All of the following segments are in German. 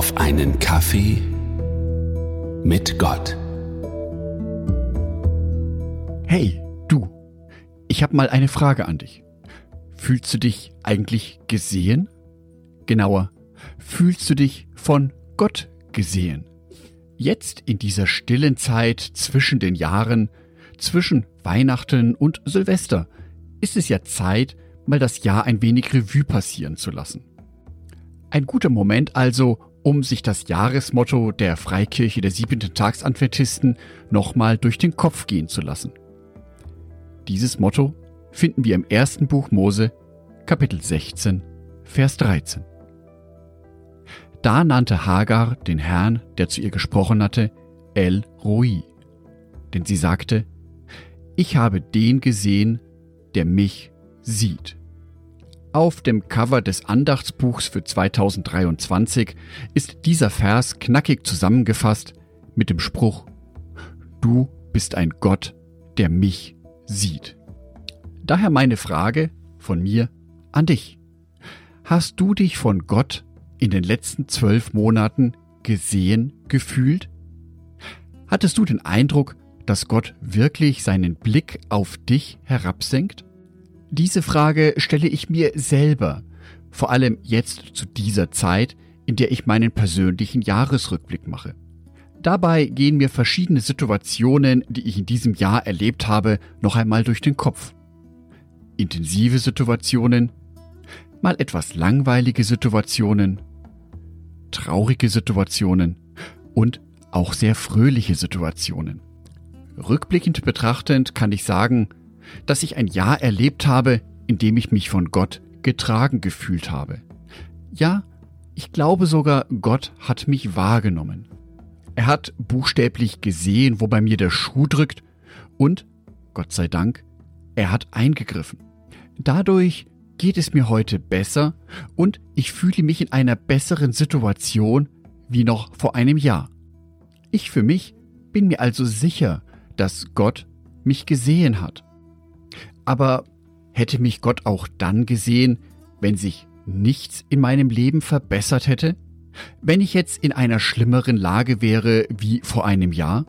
auf einen Kaffee mit Gott. Hey, du, ich habe mal eine Frage an dich. Fühlst du dich eigentlich gesehen? Genauer, fühlst du dich von Gott gesehen? Jetzt in dieser stillen Zeit zwischen den Jahren, zwischen Weihnachten und Silvester, ist es ja Zeit, mal das Jahr ein wenig Revue passieren zu lassen. Ein guter Moment also, um sich das Jahresmotto der Freikirche der siebenten Tagsadventisten nochmal durch den Kopf gehen zu lassen. Dieses Motto finden wir im ersten Buch Mose, Kapitel 16, Vers 13. Da nannte Hagar den Herrn, der zu ihr gesprochen hatte, El Roi, denn sie sagte, ich habe den gesehen, der mich sieht. Auf dem Cover des Andachtsbuchs für 2023 ist dieser Vers knackig zusammengefasst mit dem Spruch Du bist ein Gott, der mich sieht. Daher meine Frage von mir an dich. Hast du dich von Gott in den letzten zwölf Monaten gesehen gefühlt? Hattest du den Eindruck, dass Gott wirklich seinen Blick auf dich herabsenkt? Diese Frage stelle ich mir selber, vor allem jetzt zu dieser Zeit, in der ich meinen persönlichen Jahresrückblick mache. Dabei gehen mir verschiedene Situationen, die ich in diesem Jahr erlebt habe, noch einmal durch den Kopf. Intensive Situationen, mal etwas langweilige Situationen, traurige Situationen und auch sehr fröhliche Situationen. Rückblickend betrachtend kann ich sagen, dass ich ein Jahr erlebt habe, in dem ich mich von Gott getragen gefühlt habe. Ja, ich glaube sogar, Gott hat mich wahrgenommen. Er hat buchstäblich gesehen, wo bei mir der Schuh drückt und, Gott sei Dank, er hat eingegriffen. Dadurch geht es mir heute besser und ich fühle mich in einer besseren Situation wie noch vor einem Jahr. Ich für mich bin mir also sicher, dass Gott mich gesehen hat. Aber hätte mich Gott auch dann gesehen, wenn sich nichts in meinem Leben verbessert hätte? Wenn ich jetzt in einer schlimmeren Lage wäre wie vor einem Jahr?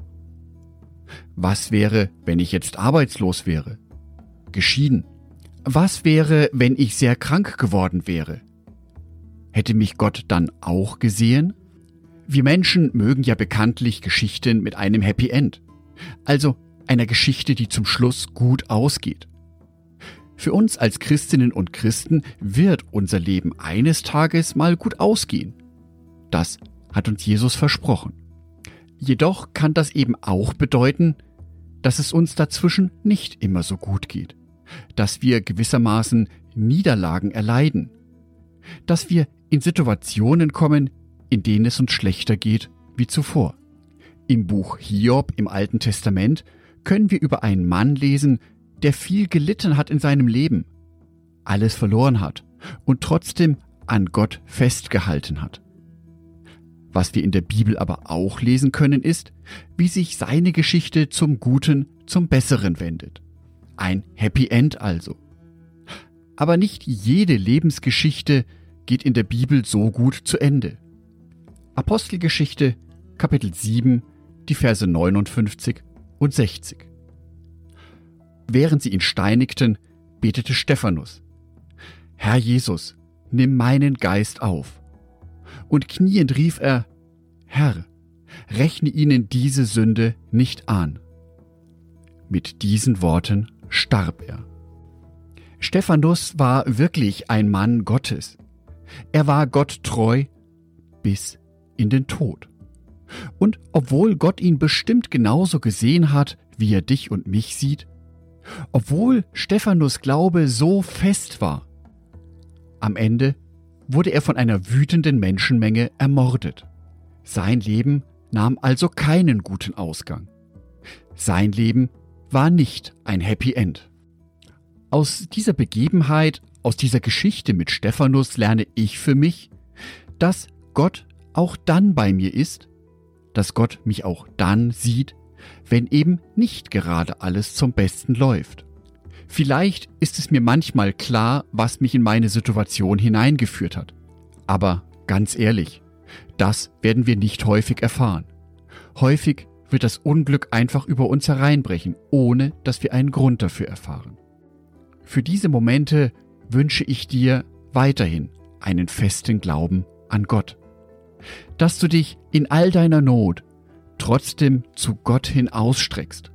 Was wäre, wenn ich jetzt arbeitslos wäre? Geschieden? Was wäre, wenn ich sehr krank geworden wäre? Hätte mich Gott dann auch gesehen? Wir Menschen mögen ja bekanntlich Geschichten mit einem Happy End. Also einer Geschichte, die zum Schluss gut ausgeht. Für uns als Christinnen und Christen wird unser Leben eines Tages mal gut ausgehen. Das hat uns Jesus versprochen. Jedoch kann das eben auch bedeuten, dass es uns dazwischen nicht immer so gut geht, dass wir gewissermaßen Niederlagen erleiden, dass wir in Situationen kommen, in denen es uns schlechter geht wie zuvor. Im Buch Hiob im Alten Testament können wir über einen Mann lesen, der viel gelitten hat in seinem Leben, alles verloren hat und trotzdem an Gott festgehalten hat. Was wir in der Bibel aber auch lesen können, ist, wie sich seine Geschichte zum Guten, zum Besseren wendet. Ein Happy End also. Aber nicht jede Lebensgeschichte geht in der Bibel so gut zu Ende. Apostelgeschichte, Kapitel 7, die Verse 59 und 60. Während sie ihn steinigten, betete Stephanus, Herr Jesus, nimm meinen Geist auf. Und kniend rief er, Herr, rechne ihnen diese Sünde nicht an. Mit diesen Worten starb er. Stephanus war wirklich ein Mann Gottes. Er war Gott treu bis in den Tod. Und obwohl Gott ihn bestimmt genauso gesehen hat, wie er dich und mich sieht, obwohl Stephanus Glaube so fest war. Am Ende wurde er von einer wütenden Menschenmenge ermordet. Sein Leben nahm also keinen guten Ausgang. Sein Leben war nicht ein Happy End. Aus dieser Begebenheit, aus dieser Geschichte mit Stephanus lerne ich für mich, dass Gott auch dann bei mir ist, dass Gott mich auch dann sieht, wenn eben nicht gerade alles zum Besten läuft. Vielleicht ist es mir manchmal klar, was mich in meine Situation hineingeführt hat. Aber ganz ehrlich, Das werden wir nicht häufig erfahren. Häufig wird das Unglück einfach über uns hereinbrechen, ohne dass wir einen Grund dafür erfahren. Für diese Momente wünsche ich dir weiterhin einen festen Glauben an Gott. Dass du dich in all deiner Not trotzdem zu Gott hin ausstreckst,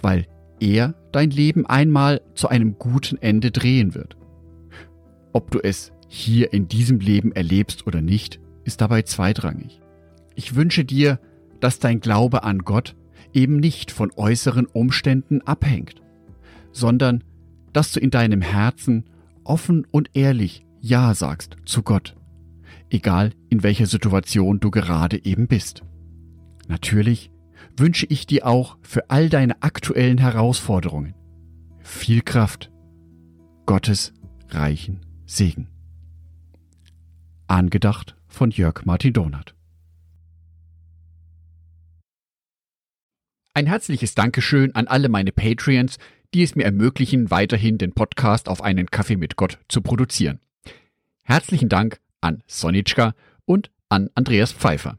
weil er dein Leben einmal zu einem guten Ende drehen wird. Ob du es hier in diesem Leben erlebst oder nicht, ist dabei zweitrangig. Ich wünsche dir, dass dein Glaube an Gott eben nicht von äußeren Umständen abhängt, sondern dass du in deinem Herzen offen und ehrlich Ja sagst zu Gott, egal in welcher Situation du gerade eben bist. Natürlich wünsche ich dir auch für all deine aktuellen Herausforderungen viel Kraft, Gottes reichen Segen. Angedacht von Jörg Martin Donat. Ein herzliches Dankeschön an alle meine Patreons, die es mir ermöglichen, weiterhin den Podcast auf einen Kaffee mit Gott zu produzieren. Herzlichen Dank an Sonitschka und an Andreas Pfeiffer.